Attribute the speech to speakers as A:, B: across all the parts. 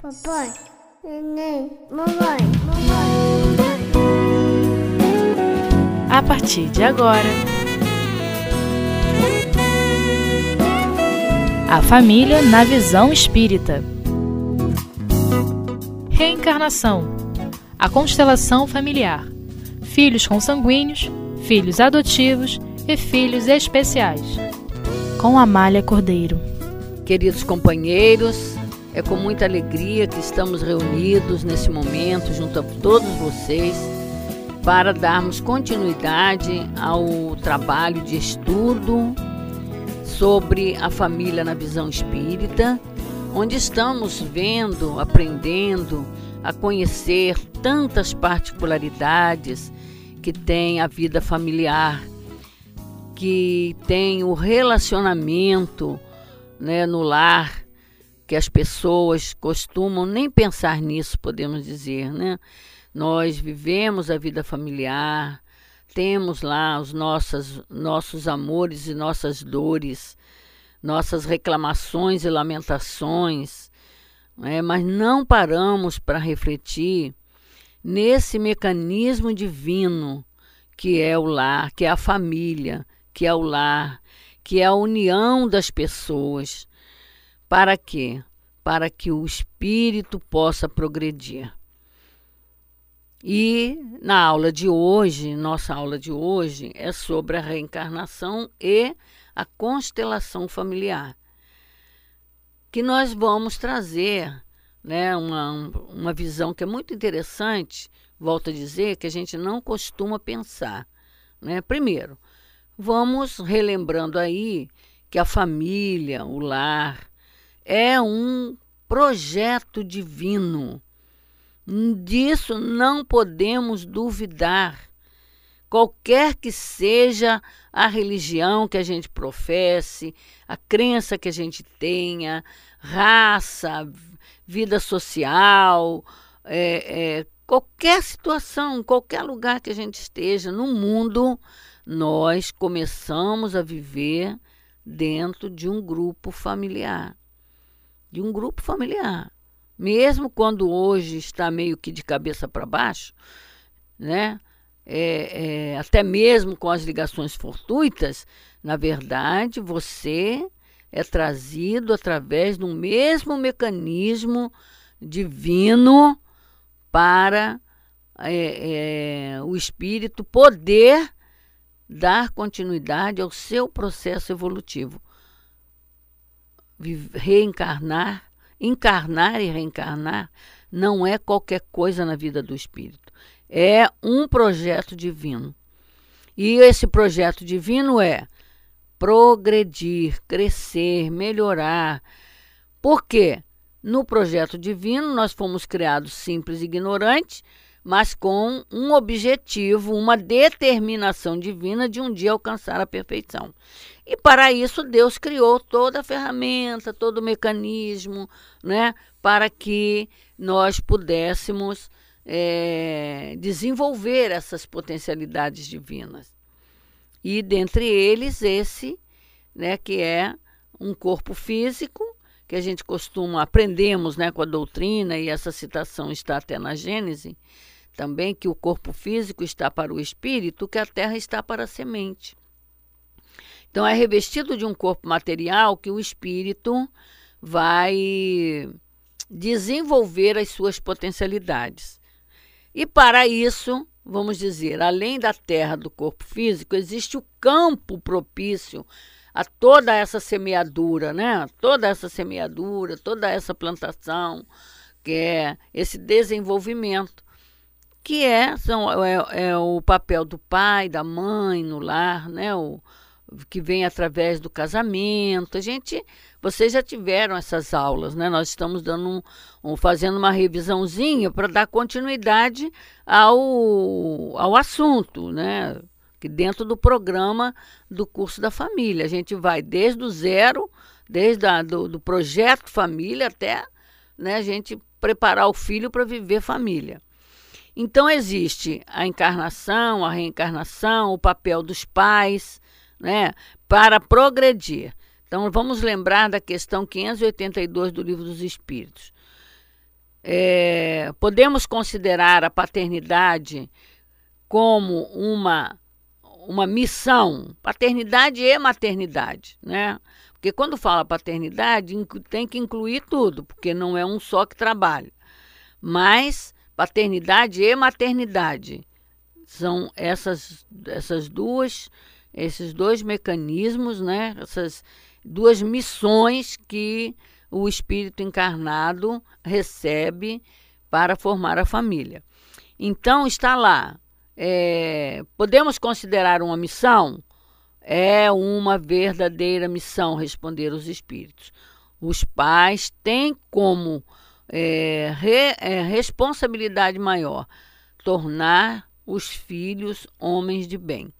A: Papai, neném, mamãe, mamãe.
B: A partir de agora, a família na visão espírita. Reencarnação. A constelação familiar. Filhos consanguíneos, filhos adotivos e filhos especiais. Com Amália Cordeiro.
C: Queridos companheiros, é com muita alegria que estamos reunidos nesse momento junto a todos vocês para darmos continuidade ao trabalho de estudo sobre a família na visão espírita, onde estamos vendo, aprendendo a conhecer tantas particularidades que tem a vida familiar, que tem o relacionamento né, no lar, que as pessoas costumam nem pensar nisso, podemos dizer, né? Nós vivemos a vida familiar, temos lá os nossos, nossos amores e nossas dores, nossas reclamações e lamentações, né? mas não paramos para refletir nesse mecanismo divino que é o lar, que é a família, que é o lar, que é a união das pessoas. Para quê? Para que o espírito possa progredir. E na aula de hoje, nossa aula de hoje é sobre a reencarnação e a constelação familiar, que nós vamos trazer né, uma, uma visão que é muito interessante, volto a dizer, que a gente não costuma pensar. Né? Primeiro, vamos relembrando aí que a família, o lar, é um projeto divino Disso não podemos duvidar. Qualquer que seja a religião que a gente professe, a crença que a gente tenha, raça, vida social, é, é, qualquer situação, qualquer lugar que a gente esteja no mundo, nós começamos a viver dentro de um grupo familiar. De um grupo familiar mesmo quando hoje está meio que de cabeça para baixo, né? É, é, até mesmo com as ligações fortuitas, na verdade, você é trazido através do mesmo mecanismo divino para é, é, o espírito poder dar continuidade ao seu processo evolutivo. Reencarnar Encarnar e reencarnar não é qualquer coisa na vida do espírito. É um projeto divino. E esse projeto divino é progredir, crescer, melhorar. Por quê? No projeto divino, nós fomos criados simples e ignorantes, mas com um objetivo, uma determinação divina de um dia alcançar a perfeição. E para isso Deus criou toda a ferramenta, todo o mecanismo, né, para que nós pudéssemos é, desenvolver essas potencialidades divinas. E dentre eles esse, né, que é um corpo físico, que a gente costuma aprendemos, né, com a doutrina e essa citação está até na Gênese, também que o corpo físico está para o espírito, que a terra está para a semente. Então, é revestido de um corpo material que o espírito vai desenvolver as suas potencialidades. E para isso, vamos dizer, além da terra do corpo físico, existe o campo propício a toda essa semeadura, né? Toda essa semeadura, toda essa plantação, que é esse desenvolvimento, que é, são, é, é o papel do pai, da mãe no lar, né? O, que vem através do casamento. A gente, vocês já tiveram essas aulas, né? Nós estamos dando um, um fazendo uma revisãozinha para dar continuidade ao, ao assunto, né? Que dentro do programa do curso da família a gente vai desde o zero, desde a, do, do projeto família até, né? A gente preparar o filho para viver família. Então existe a encarnação, a reencarnação, o papel dos pais né, para progredir. Então, vamos lembrar da questão 582 do Livro dos Espíritos. é, podemos considerar a paternidade como uma, uma missão, paternidade e maternidade, né? Porque quando fala paternidade, tem que incluir tudo, porque não é um só que trabalha. Mas paternidade e maternidade são essas, essas duas, esses dois mecanismos, né? Essas duas missões que o espírito encarnado recebe para formar a família. Então está lá. É, podemos considerar uma missão? É uma verdadeira missão, responder os espíritos. Os pais têm como é, re, é, responsabilidade maior tornar os filhos homens de bem.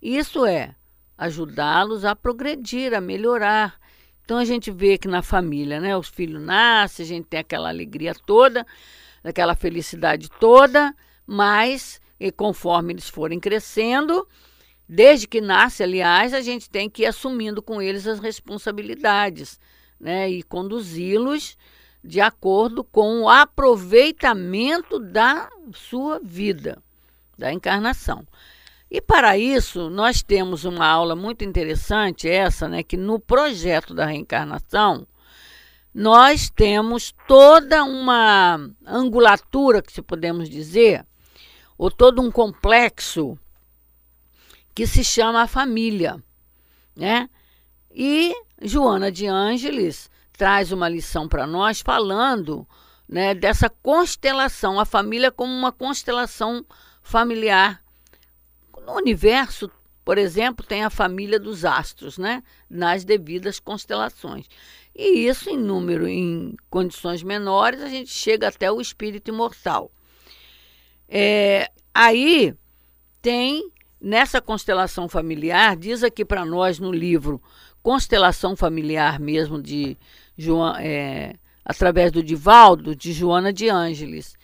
C: Isso é ajudá-los a progredir, a melhorar. Então a gente vê que na família, né, os filhos nascem, a gente tem aquela alegria toda, aquela felicidade toda, mas e conforme eles forem crescendo, desde que nasce, aliás, a gente tem que ir assumindo com eles as responsabilidades, né, e conduzi-los de acordo com o aproveitamento da sua vida, da encarnação. E para isso, nós temos uma aula muito interessante, essa, né, que no projeto da reencarnação, nós temos toda uma angulatura, que se podemos dizer, ou todo um complexo que se chama a família, né? E Joana de Ângeles traz uma lição para nós falando, né, dessa constelação, a família como uma constelação familiar no universo, por exemplo, tem a família dos astros, né? Nas devidas constelações. E isso, em número, em condições menores, a gente chega até o espírito imortal. É, aí tem, nessa constelação familiar, diz aqui para nós no livro Constelação Familiar mesmo, de João, é, através do Divaldo, de Joana de Ângeles.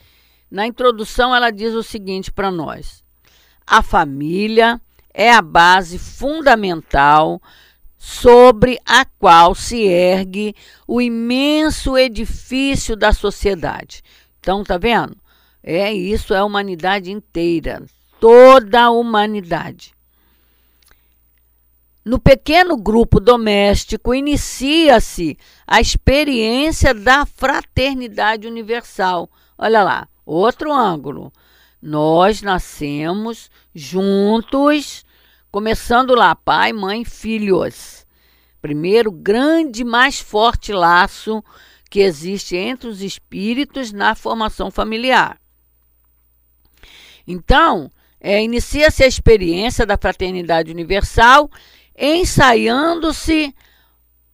C: Na introdução, ela diz o seguinte para nós: a família é a base fundamental sobre a qual se ergue o imenso edifício da sociedade. Então, tá vendo? É isso, é a humanidade inteira, toda a humanidade. No pequeno grupo doméstico inicia-se a experiência da fraternidade universal. Olha lá, outro ângulo. Nós nascemos juntos, começando lá, pai, mãe, filhos. Primeiro grande, mais forte laço que existe entre os espíritos na formação familiar. Então, é, inicia-se a experiência da fraternidade universal, ensaiando-se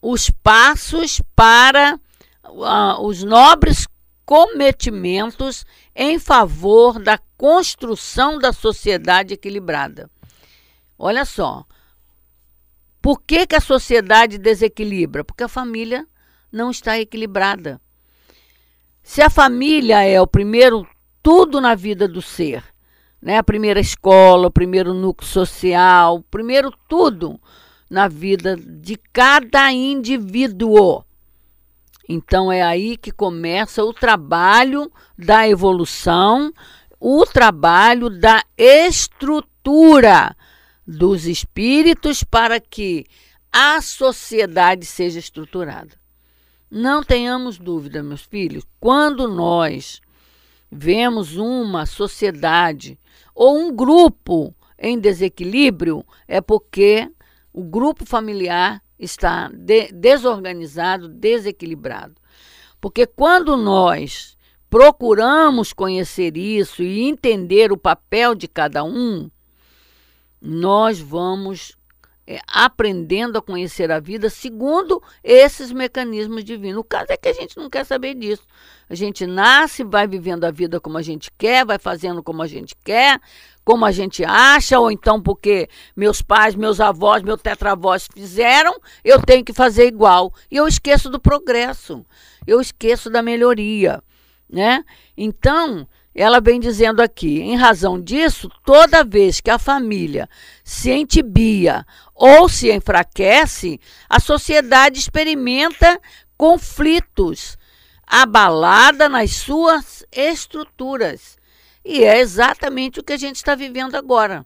C: os passos para uh, os nobres cometimentos em favor da construção da sociedade equilibrada. Olha só. Por que, que a sociedade desequilibra? Porque a família não está equilibrada. Se a família é o primeiro tudo na vida do ser, né? A primeira escola, o primeiro núcleo social, o primeiro tudo na vida de cada indivíduo. Então é aí que começa o trabalho da evolução, o trabalho da estrutura dos espíritos para que a sociedade seja estruturada. Não tenhamos dúvida, meus filhos, quando nós vemos uma sociedade ou um grupo em desequilíbrio, é porque o grupo familiar está de, desorganizado, desequilibrado. Porque quando nós procuramos conhecer isso e entender o papel de cada um, nós vamos é, aprendendo a conhecer a vida segundo esses mecanismos divinos. O caso é que a gente não quer saber disso. A gente nasce, vai vivendo a vida como a gente quer, vai fazendo como a gente quer, como a gente acha, ou então porque meus pais, meus avós, meus tetravós fizeram, eu tenho que fazer igual. E eu esqueço do progresso, eu esqueço da melhoria. Né? Então, ela vem dizendo aqui, em razão disso, toda vez que a família se entibia ou se enfraquece, a sociedade experimenta conflitos, abalada nas suas estruturas. E é exatamente o que a gente está vivendo agora.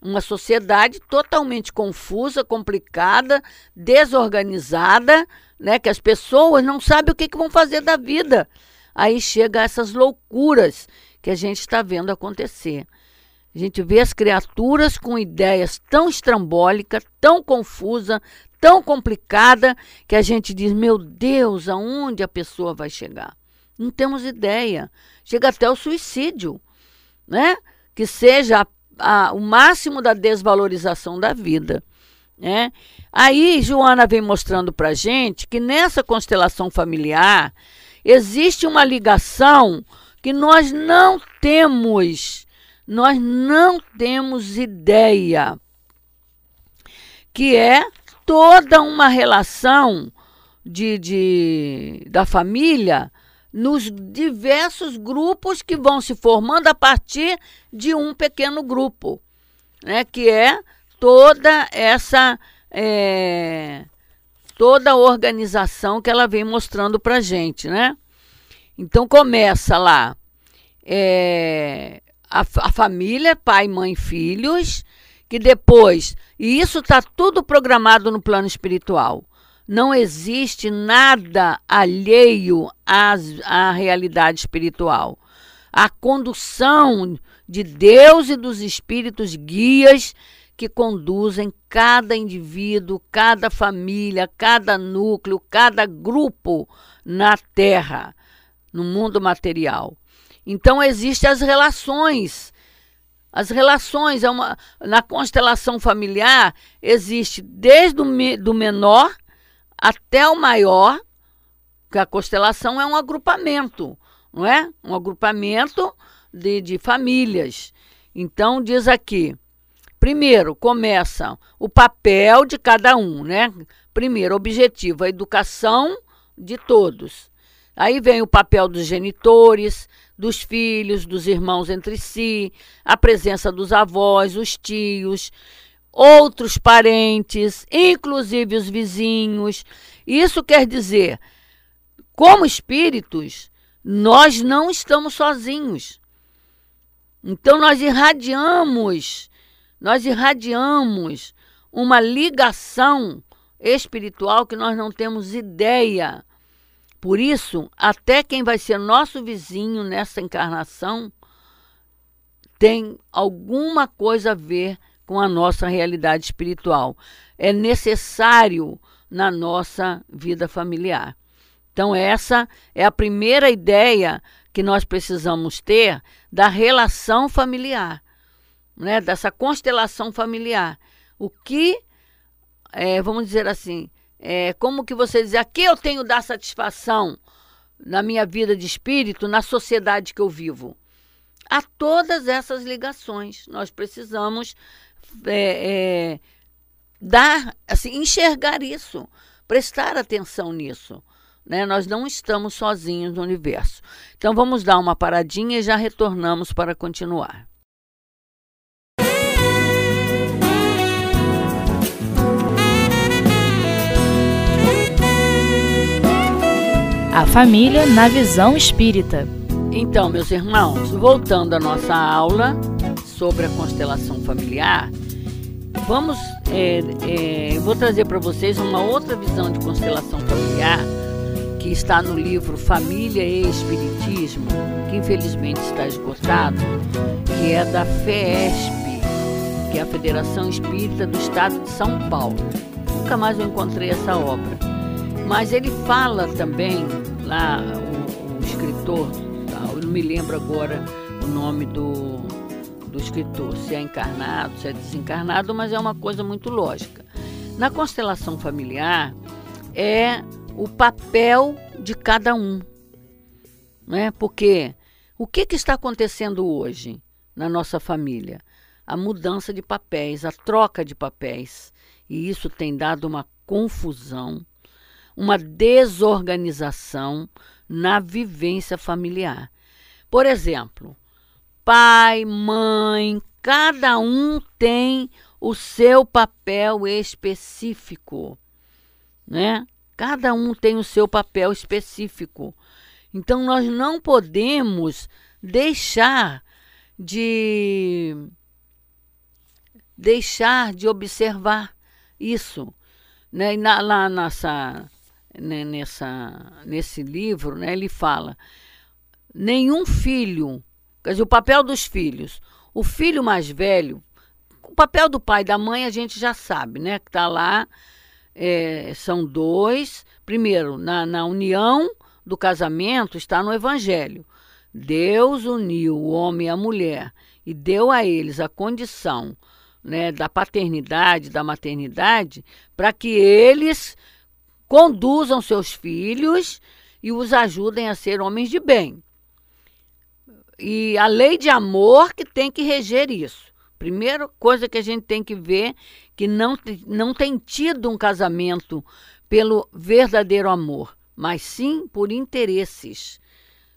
C: Uma sociedade totalmente confusa, complicada, desorganizada, né? Que as pessoas não sabem o que, que vão fazer da vida. Aí chega essas loucuras que a gente está vendo acontecer. A gente vê as criaturas com ideias tão estrambólicas, tão confusa, tão complicada, que a gente diz: meu Deus, aonde a pessoa vai chegar? Não temos ideia. Chega até o suicídio, né? Que seja a, a, o máximo da desvalorização da vida. Né? Aí, Joana vem mostrando para gente que nessa constelação familiar existe uma ligação que nós não temos nós não temos ideia, que é toda uma relação de, de, da família nos diversos grupos que vão se formando a partir de um pequeno grupo, né? que é toda essa é, toda a organização que ela vem mostrando para gente, né? Então começa lá é, a, a família, pai, mãe, filhos, que depois, e isso está tudo programado no plano espiritual. Não existe nada alheio às, à realidade espiritual. A condução de Deus e dos espíritos guias que conduzem cada indivíduo, cada família, cada núcleo, cada grupo na Terra, no mundo material. Então existem as relações. As relações é uma, na constelação familiar existe desde o do menor até o maior, que a constelação é um agrupamento, não é? Um agrupamento de, de famílias. Então diz aqui, primeiro começa o papel de cada um, né? Primeiro objetivo, a educação de todos. Aí vem o papel dos genitores, dos filhos, dos irmãos entre si, a presença dos avós, os tios, outros parentes, inclusive os vizinhos. Isso quer dizer, como espíritos, nós não estamos sozinhos. Então nós irradiamos, nós irradiamos uma ligação espiritual que nós não temos ideia por isso, até quem vai ser nosso vizinho nessa encarnação tem alguma coisa a ver com a nossa realidade espiritual. É necessário na nossa vida familiar. Então, essa é a primeira ideia que nós precisamos ter da relação familiar, né? dessa constelação familiar. O que, é, vamos dizer assim, é, como que você diz, aqui eu tenho dar satisfação na minha vida de espírito, na sociedade que eu vivo. Há todas essas ligações. Nós precisamos é, é, dar, assim, enxergar isso, prestar atenção nisso. Né? Nós não estamos sozinhos no universo. Então vamos dar uma paradinha e já retornamos para continuar.
B: A família na visão espírita.
C: Então, meus irmãos, voltando à nossa aula sobre a constelação familiar, vamos, é, é, vou trazer para vocês uma outra visão de constelação familiar que está no livro Família e Espiritismo, que infelizmente está esgotado, que é da FESP, que é a Federação Espírita do Estado de São Paulo. Nunca mais eu encontrei essa obra. Mas ele fala também, lá, o, o escritor, tá, eu não me lembro agora o nome do, do escritor, se é encarnado, se é desencarnado, mas é uma coisa muito lógica. Na constelação familiar, é o papel de cada um. Né? Porque o que, que está acontecendo hoje na nossa família? A mudança de papéis, a troca de papéis. E isso tem dado uma confusão uma desorganização na vivência familiar. Por exemplo, pai, mãe, cada um tem o seu papel específico, né? Cada um tem o seu papel específico. Então nós não podemos deixar de deixar de observar isso, né? E na, lá nessa, né, nessa, nesse livro, né, ele fala nenhum filho, quer dizer, o papel dos filhos, o filho mais velho, o papel do pai e da mãe a gente já sabe, né? Que está lá, é, são dois. Primeiro, na, na união do casamento está no Evangelho. Deus uniu o homem e a mulher e deu a eles a condição né, da paternidade, da maternidade, para que eles conduzam seus filhos e os ajudem a ser homens de bem. E a lei de amor que tem que reger isso. Primeira coisa que a gente tem que ver que não, não tem tido um casamento pelo verdadeiro amor, mas sim por interesses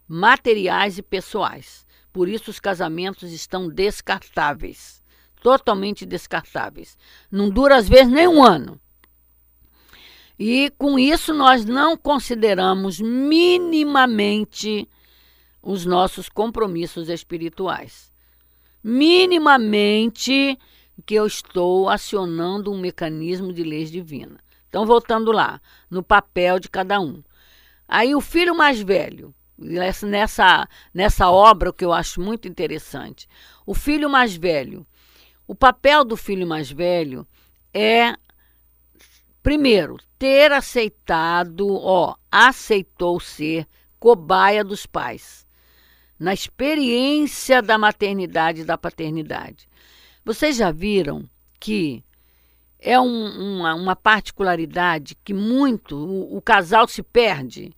C: materiais e pessoais. Por isso os casamentos estão descartáveis, totalmente descartáveis. Não dura às vezes nem um ano. E com isso nós não consideramos minimamente os nossos compromissos espirituais. Minimamente que eu estou acionando um mecanismo de leis divina. Então, voltando lá, no papel de cada um. Aí o filho mais velho, nessa, nessa obra que eu acho muito interessante, o filho mais velho, o papel do filho mais velho é, primeiro, ter aceitado, ó, aceitou ser cobaia dos pais na experiência da maternidade e da paternidade. Vocês já viram que é um, uma, uma, particularidade que muito o, o, casal se perde?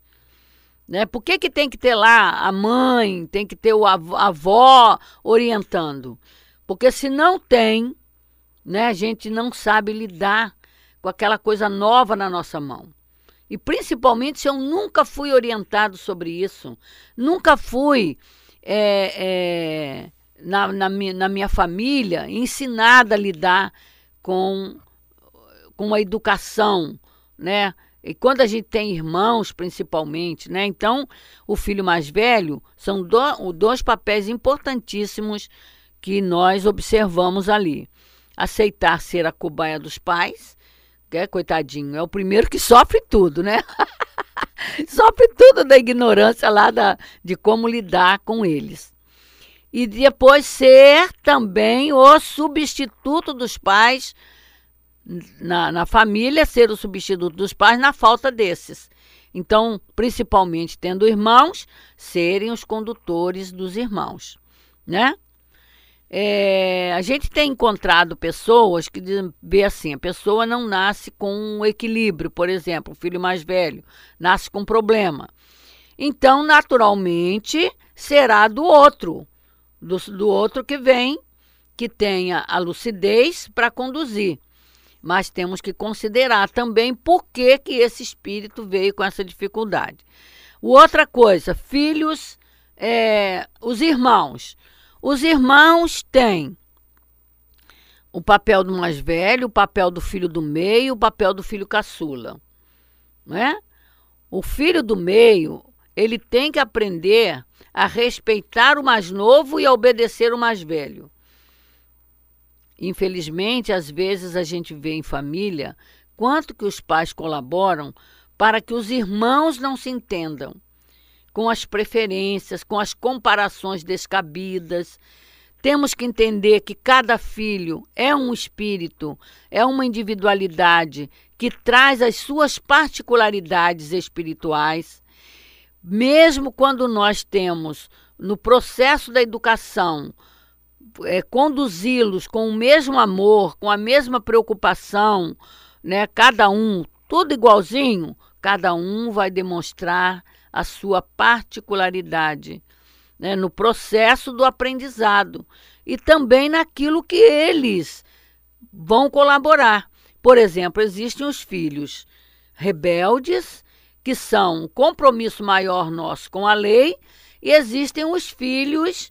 C: Né? Por que, que tem que ter lá a mãe, tem que ter o avó, a avó orientando? Porque se não tem, né, a gente não sabe lidar com aquela coisa nova na nossa mão. E principalmente se eu nunca fui orientado sobre isso, nunca fui é, é, na, na, minha, na minha família ensinada a lidar com, com a educação, né? E quando a gente tem irmãos, principalmente, né? Então, o filho mais velho são do, dois papéis importantíssimos que nós observamos ali. Aceitar ser a cobaia dos pais é, coitadinho, é o primeiro que sofre tudo, né? sofre tudo da ignorância lá da, de como lidar com eles. E depois ser também o substituto dos pais na, na família, ser o substituto dos pais na falta desses. Então, principalmente tendo irmãos, serem os condutores dos irmãos, né? É, a gente tem encontrado pessoas que vê assim, a pessoa não nasce com um equilíbrio, por exemplo, o filho mais velho nasce com problema. Então, naturalmente, será do outro, do, do outro que vem, que tenha a lucidez para conduzir. Mas temos que considerar também por que, que esse espírito veio com essa dificuldade. Outra coisa, filhos, é, os irmãos. Os irmãos têm o papel do mais velho, o papel do filho do meio, o papel do filho caçula, né? O filho do meio, ele tem que aprender a respeitar o mais novo e a obedecer o mais velho. Infelizmente, às vezes a gente vê em família quanto que os pais colaboram para que os irmãos não se entendam com as preferências, com as comparações descabidas. Temos que entender que cada filho é um espírito, é uma individualidade que traz as suas particularidades espirituais. Mesmo quando nós temos no processo da educação é, conduzi-los com o mesmo amor, com a mesma preocupação, né? Cada um, tudo igualzinho, cada um vai demonstrar a sua particularidade né, no processo do aprendizado e também naquilo que eles vão colaborar. Por exemplo, existem os filhos rebeldes, que são um compromisso maior nosso com a lei, e existem os filhos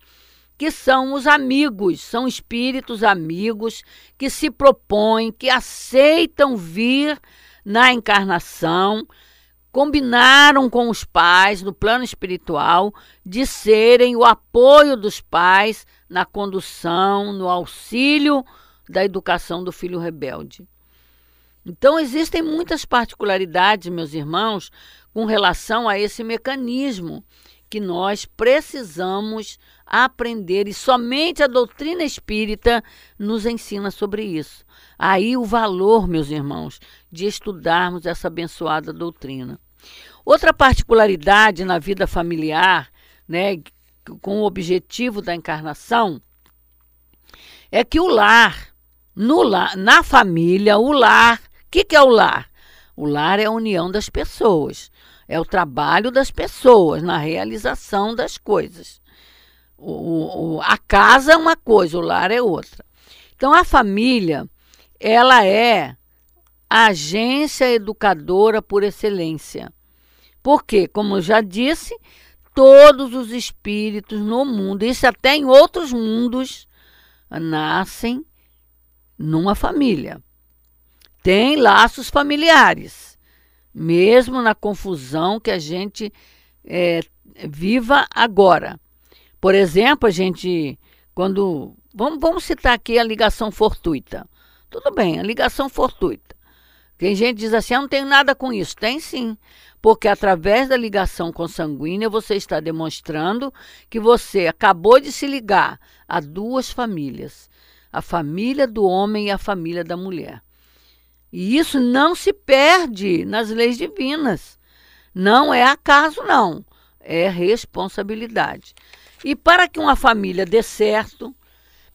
C: que são os amigos, são espíritos amigos que se propõem, que aceitam vir na encarnação combinaram com os pais no plano espiritual de serem o apoio dos pais na condução, no auxílio da educação do filho rebelde. Então, existem muitas particularidades, meus irmãos, com relação a esse mecanismo que nós precisamos aprender e somente a doutrina espírita nos ensina sobre isso. Aí o valor, meus irmãos, de estudarmos essa abençoada doutrina. Outra particularidade na vida familiar, né, com o objetivo da encarnação, é que o lar, no lar, na família, o lar, o que, que é o lar? O lar é a união das pessoas, é o trabalho das pessoas na realização das coisas. O, o, a casa é uma coisa, o lar é outra. Então a família, ela é a agência educadora por excelência. Porque, como eu já disse, todos os espíritos no mundo, isso até em outros mundos, nascem numa família. Tem laços familiares, mesmo na confusão que a gente é, viva agora. Por exemplo, a gente, quando. Vamos, vamos citar aqui a ligação fortuita. Tudo bem, a ligação fortuita. Tem gente que diz assim: eu não tenho nada com isso. Tem sim porque através da ligação consanguínea você está demonstrando que você acabou de se ligar a duas famílias, a família do homem e a família da mulher. E isso não se perde nas leis divinas. Não é acaso, não. É responsabilidade. E para que uma família dê certo,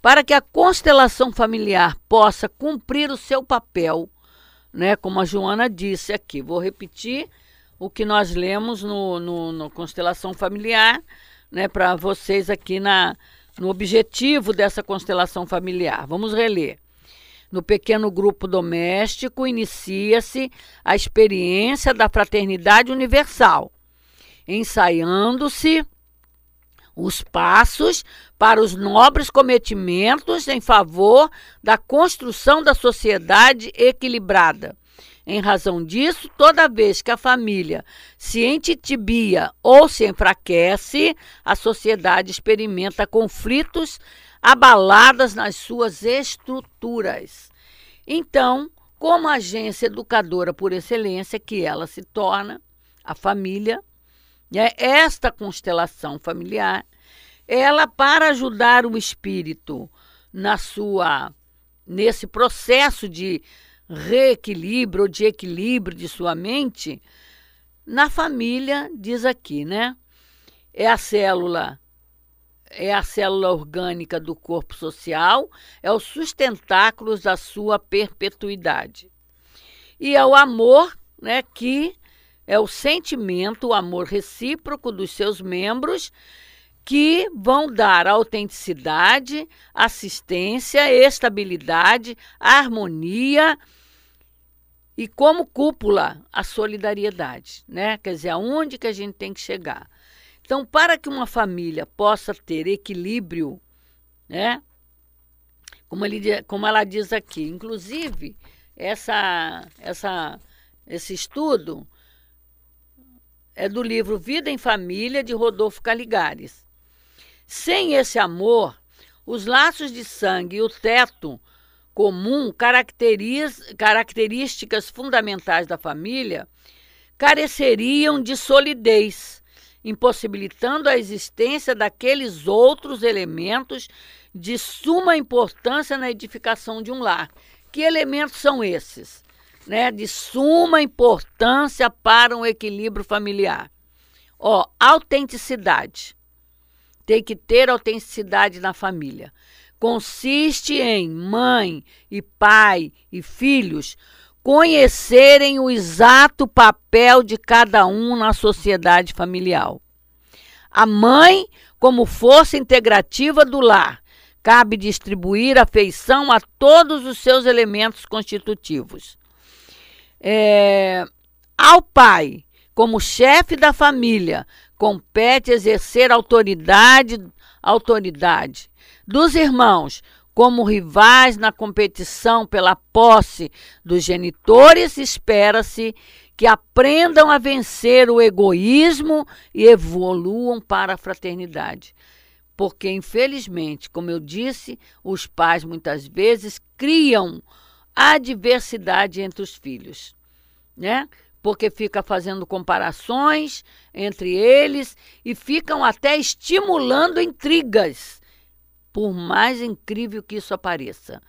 C: para que a constelação familiar possa cumprir o seu papel, né, como a Joana disse aqui, vou repetir o que nós lemos no, no, no Constelação Familiar, né, para vocês aqui na, no objetivo dessa constelação familiar. Vamos reler. No pequeno grupo doméstico, inicia-se a experiência da fraternidade universal, ensaiando-se os passos para os nobres cometimentos em favor da construção da sociedade equilibrada em razão disso, toda vez que a família se entitibia ou se enfraquece, a sociedade experimenta conflitos abaladas nas suas estruturas. Então, como agência educadora por excelência que ela se torna, a família, né, esta constelação familiar, ela para ajudar o espírito na sua nesse processo de reequilíbrio ou de equilíbrio de sua mente, na família, diz aqui, né? É a célula é a célula orgânica do corpo social, é o sustentáculo da sua perpetuidade. E é o amor, né, que é o sentimento, o amor recíproco dos seus membros que vão dar autenticidade, assistência, estabilidade, harmonia e como cúpula a solidariedade, né? Quer dizer, aonde que a gente tem que chegar. Então, para que uma família possa ter equilíbrio, né? Como, ele, como ela diz aqui, inclusive essa, essa, esse estudo é do livro Vida em Família de Rodolfo Caligares. Sem esse amor, os laços de sangue e o teto comum, características fundamentais da família, careceriam de solidez, impossibilitando a existência daqueles outros elementos de suma importância na edificação de um lar. Que elementos são esses? Né, de suma importância para um equilíbrio familiar. Ó, autenticidade tem que ter autenticidade na família. Consiste em mãe e pai e filhos conhecerem o exato papel de cada um na sociedade familiar. A mãe, como força integrativa do lar, cabe distribuir afeição a todos os seus elementos constitutivos. É, ao pai, como chefe da família, compete exercer autoridade, autoridade dos irmãos como rivais na competição pela posse dos genitores, espera-se que aprendam a vencer o egoísmo e evoluam para a fraternidade. Porque, infelizmente, como eu disse, os pais muitas vezes criam adversidade entre os filhos, né? Porque fica fazendo comparações entre eles e ficam até estimulando intrigas, por mais incrível que isso apareça.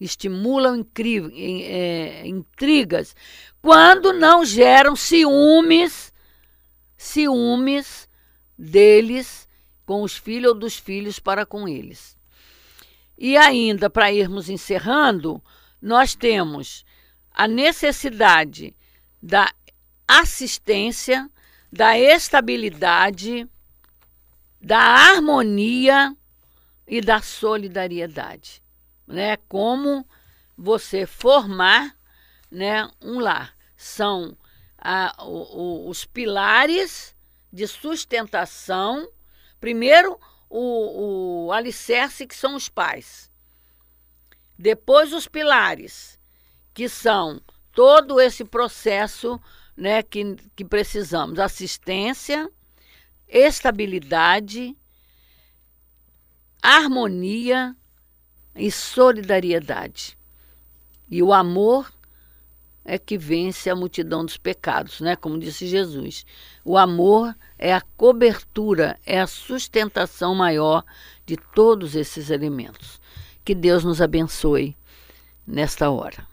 C: Estimulam incrível, é, intrigas quando não geram ciúmes, ciúmes deles com os filhos ou dos filhos para com eles. E ainda, para irmos encerrando, nós temos a necessidade da assistência, da estabilidade, da harmonia e da solidariedade, né? Como você formar, né, um lar são a, o, o, os pilares de sustentação Primeiro, o, o alicerce, que são os pais. Depois, os pilares, que são todo esse processo né, que, que precisamos: assistência, estabilidade, harmonia e solidariedade. E o amor é que vence a multidão dos pecados, né? Como disse Jesus. O amor é a cobertura, é a sustentação maior de todos esses elementos. Que Deus nos abençoe nesta hora.